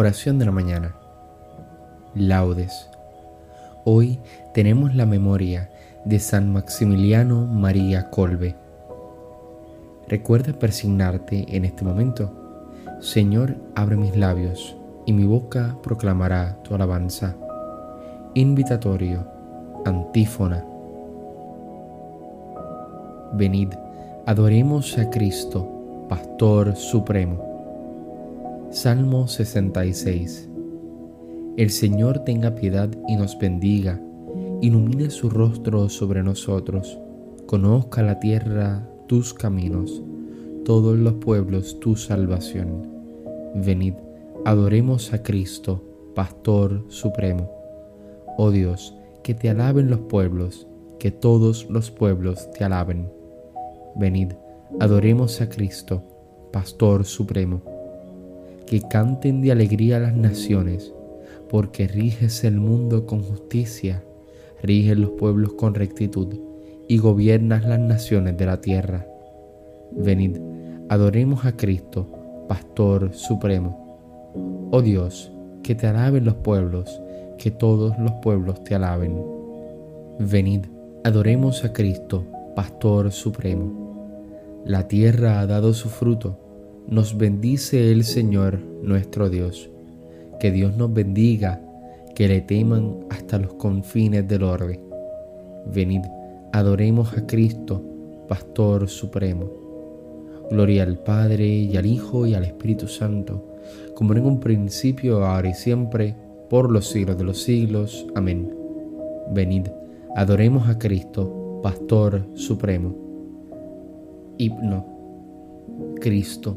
Oración de la mañana. Laudes. Hoy tenemos la memoria de San Maximiliano María Colbe. Recuerda persignarte en este momento. Señor, abre mis labios y mi boca proclamará tu alabanza. Invitatorio, antífona. Venid, adoremos a Cristo, Pastor Supremo. Salmo 66. El Señor tenga piedad y nos bendiga, ilumine su rostro sobre nosotros, conozca la tierra tus caminos, todos los pueblos tu salvación. Venid, adoremos a Cristo, Pastor Supremo. Oh Dios, que te alaben los pueblos, que todos los pueblos te alaben. Venid, adoremos a Cristo, Pastor Supremo. Que canten de alegría las naciones, porque riges el mundo con justicia, riges los pueblos con rectitud y gobiernas las naciones de la tierra. Venid, adoremos a Cristo, Pastor Supremo. Oh Dios, que te alaben los pueblos, que todos los pueblos te alaben. Venid, adoremos a Cristo, Pastor Supremo. La tierra ha dado su fruto, nos bendice el Señor nuestro Dios. Que Dios nos bendiga, que le teman hasta los confines del orbe. Venid, adoremos a Cristo, Pastor Supremo. Gloria al Padre y al Hijo y al Espíritu Santo, como en un principio, ahora y siempre, por los siglos de los siglos. Amén. Venid, adoremos a Cristo, Pastor Supremo. Himno. Cristo,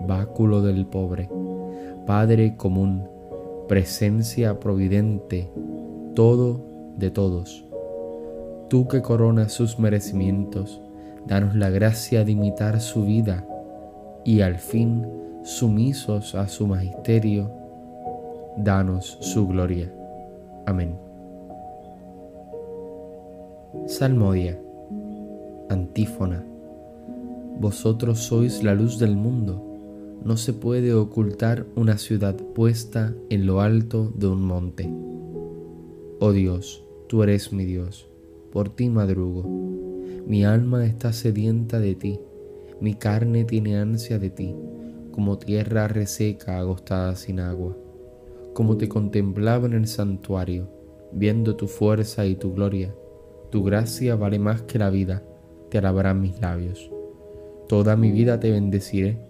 báculo del pobre, Padre común, presencia providente, todo de todos. Tú que coronas sus merecimientos, danos la gracia de imitar su vida y al fin, sumisos a su magisterio, danos su gloria. Amén. Salmodia Antífona. Vosotros sois la luz del mundo. No se puede ocultar una ciudad puesta en lo alto de un monte. Oh Dios, tú eres mi Dios, por ti madrugo. Mi alma está sedienta de ti, mi carne tiene ansia de ti, como tierra reseca agostada sin agua. Como te contemplaba en el santuario, viendo tu fuerza y tu gloria, tu gracia vale más que la vida te alabarán mis labios. Toda mi vida te bendeciré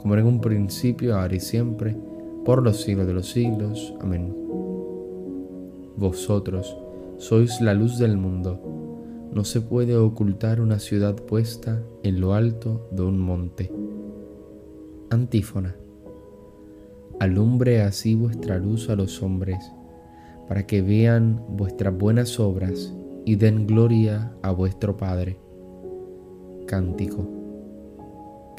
como en un principio, ahora y siempre, por los siglos de los siglos. Amén. Vosotros sois la luz del mundo. No se puede ocultar una ciudad puesta en lo alto de un monte. Antífona. Alumbre así vuestra luz a los hombres, para que vean vuestras buenas obras y den gloria a vuestro Padre cántico.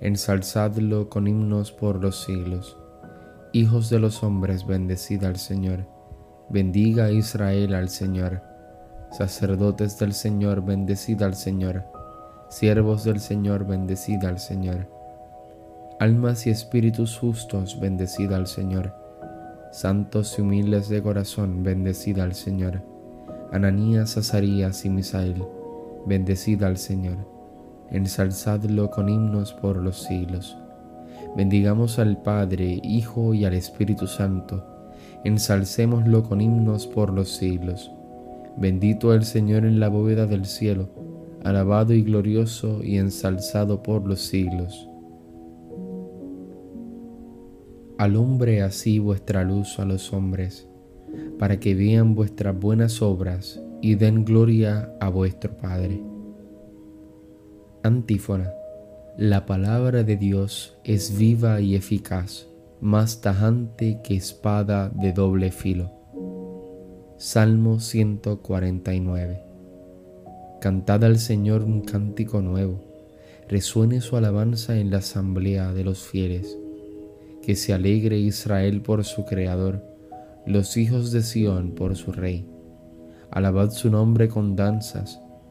Ensalzadlo con himnos por los siglos. Hijos de los hombres, bendecida al Señor Bendiga Israel al Señor. Sacerdotes del Señor, bendecida al Señor. Siervos del Señor, bendecida al Señor. Almas y espíritus justos, bendecida al Señor. Santos y humildes de corazón, bendecida al Señor. Ananías, Azarías y Misael, bendecida al Señor. Ensalzadlo con himnos por los siglos. Bendigamos al Padre, Hijo y al Espíritu Santo ensalcémoslo con himnos por los siglos. Bendito el Señor en la bóveda del cielo, alabado y glorioso y ensalzado por los siglos. Alumbre así vuestra luz a los hombres, para que vean vuestras buenas obras y den gloria a vuestro Padre. Antífona. La palabra de Dios es viva y eficaz más tajante que espada de doble filo. Salmo 149. Cantad al Señor un cántico nuevo, resuene su alabanza en la asamblea de los fieles. Que se alegre Israel por su Creador, los hijos de Sión por su Rey. Alabad su nombre con danzas,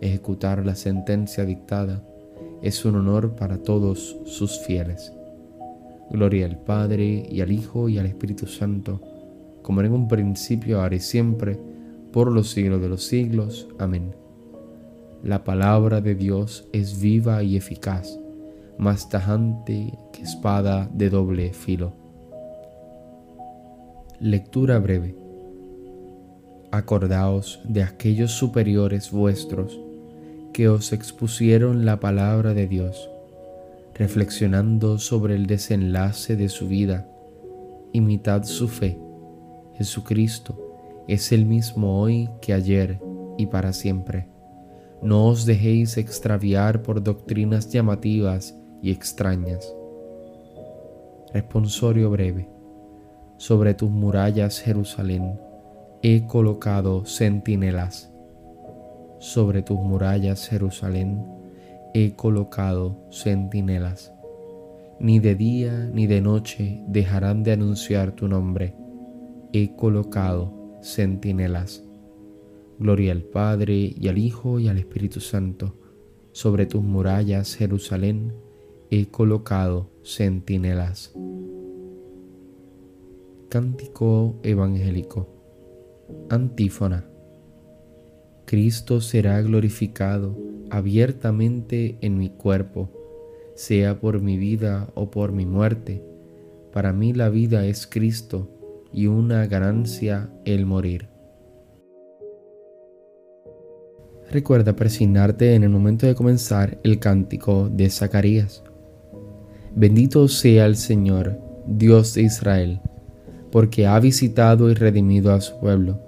Ejecutar la sentencia dictada es un honor para todos sus fieles. Gloria al Padre y al Hijo y al Espíritu Santo, como en un principio, ahora y siempre, por los siglos de los siglos. Amén. La palabra de Dios es viva y eficaz, más tajante que espada de doble filo. Lectura breve. Acordaos de aquellos superiores vuestros que os expusieron la palabra de Dios reflexionando sobre el desenlace de su vida, imitad su fe. Jesucristo es el mismo hoy que ayer y para siempre. No os dejéis extraviar por doctrinas llamativas y extrañas. Responsorio breve. Sobre tus murallas, Jerusalén, he colocado centinelas. Sobre tus murallas, Jerusalén, he colocado centinelas. Ni de día ni de noche dejarán de anunciar tu nombre. He colocado centinelas. Gloria al Padre y al Hijo y al Espíritu Santo. Sobre tus murallas, Jerusalén, he colocado centinelas. Cántico evangélico. Antífona. Cristo será glorificado abiertamente en mi cuerpo, sea por mi vida o por mi muerte. Para mí la vida es Cristo y una ganancia el morir. Recuerda presignarte en el momento de comenzar el cántico de Zacarías. Bendito sea el Señor, Dios de Israel, porque ha visitado y redimido a su pueblo,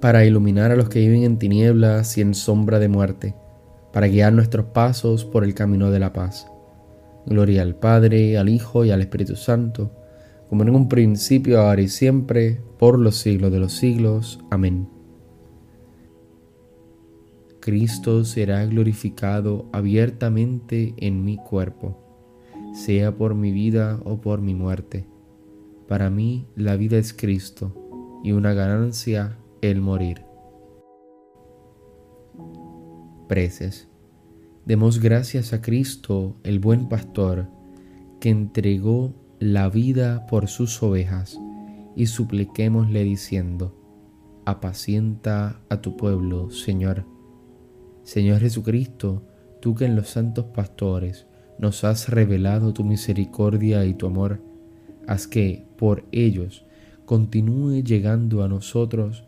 para iluminar a los que viven en tinieblas y en sombra de muerte, para guiar nuestros pasos por el camino de la paz. Gloria al Padre, al Hijo y al Espíritu Santo, como en un principio, ahora y siempre, por los siglos de los siglos. Amén. Cristo será glorificado abiertamente en mi cuerpo, sea por mi vida o por mi muerte. Para mí la vida es Cristo y una ganancia el morir. Preces. Demos gracias a Cristo, el buen pastor, que entregó la vida por sus ovejas, y supliquémosle diciendo, apacienta a tu pueblo, Señor. Señor Jesucristo, tú que en los santos pastores nos has revelado tu misericordia y tu amor, haz que por ellos continúe llegando a nosotros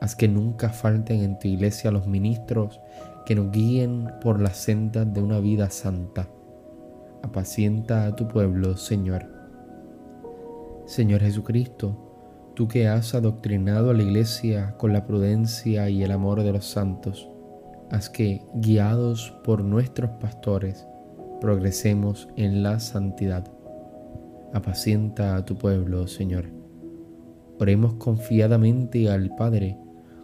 haz que nunca falten en tu iglesia los ministros que nos guíen por las sendas de una vida santa apacienta a tu pueblo, Señor. Señor Jesucristo, tú que has adoctrinado a la iglesia con la prudencia y el amor de los santos, haz que, guiados por nuestros pastores, progresemos en la santidad. Apacienta a tu pueblo, Señor. Oremos confiadamente al Padre,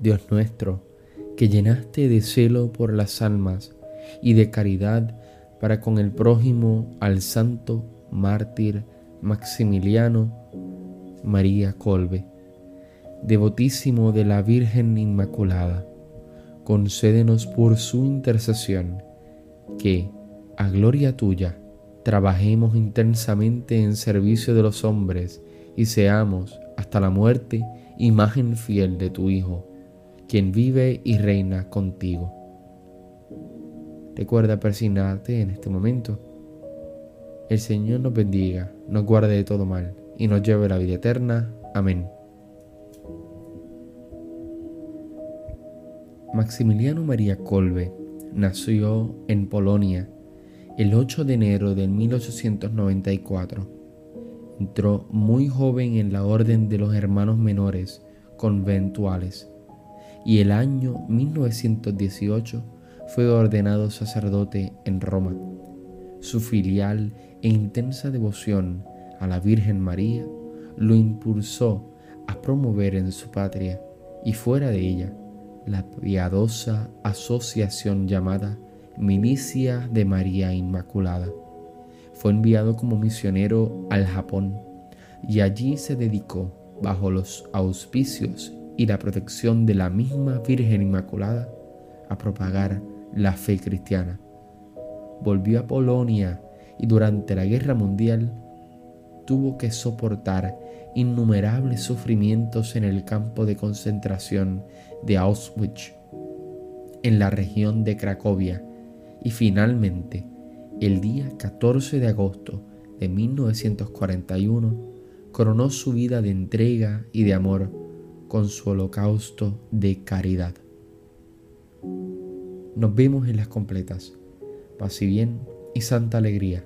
Dios nuestro, que llenaste de celo por las almas y de caridad para con el prójimo al santo mártir Maximiliano María Colbe, devotísimo de la Virgen Inmaculada, concédenos por su intercesión que, a gloria tuya, trabajemos intensamente en servicio de los hombres y seamos hasta la muerte imagen fiel de tu Hijo, quien vive y reina contigo Recuerda persignarte en este momento. El Señor nos bendiga, nos guarde de todo mal y nos lleve a la vida eterna. Amén. Maximiliano María Kolbe nació en Polonia el 8 de enero de 1894. Entró muy joven en la Orden de los Hermanos Menores Conventuales y el año 1918 fue ordenado sacerdote en Roma. Su filial e intensa devoción a la Virgen María lo impulsó a promover en su patria y fuera de ella la piadosa asociación llamada Milicia de María Inmaculada. Fue enviado como misionero al Japón y allí se dedicó, bajo los auspicios y la protección de la misma Virgen Inmaculada, a propagar la fe cristiana. Volvió a Polonia y durante la Guerra Mundial tuvo que soportar innumerables sufrimientos en el campo de concentración de Auschwitz, en la región de Cracovia, y finalmente, el día 14 de agosto de 1941, coronó su vida de entrega y de amor con su holocausto de caridad. Nos vemos en las completas. Paz y bien y santa alegría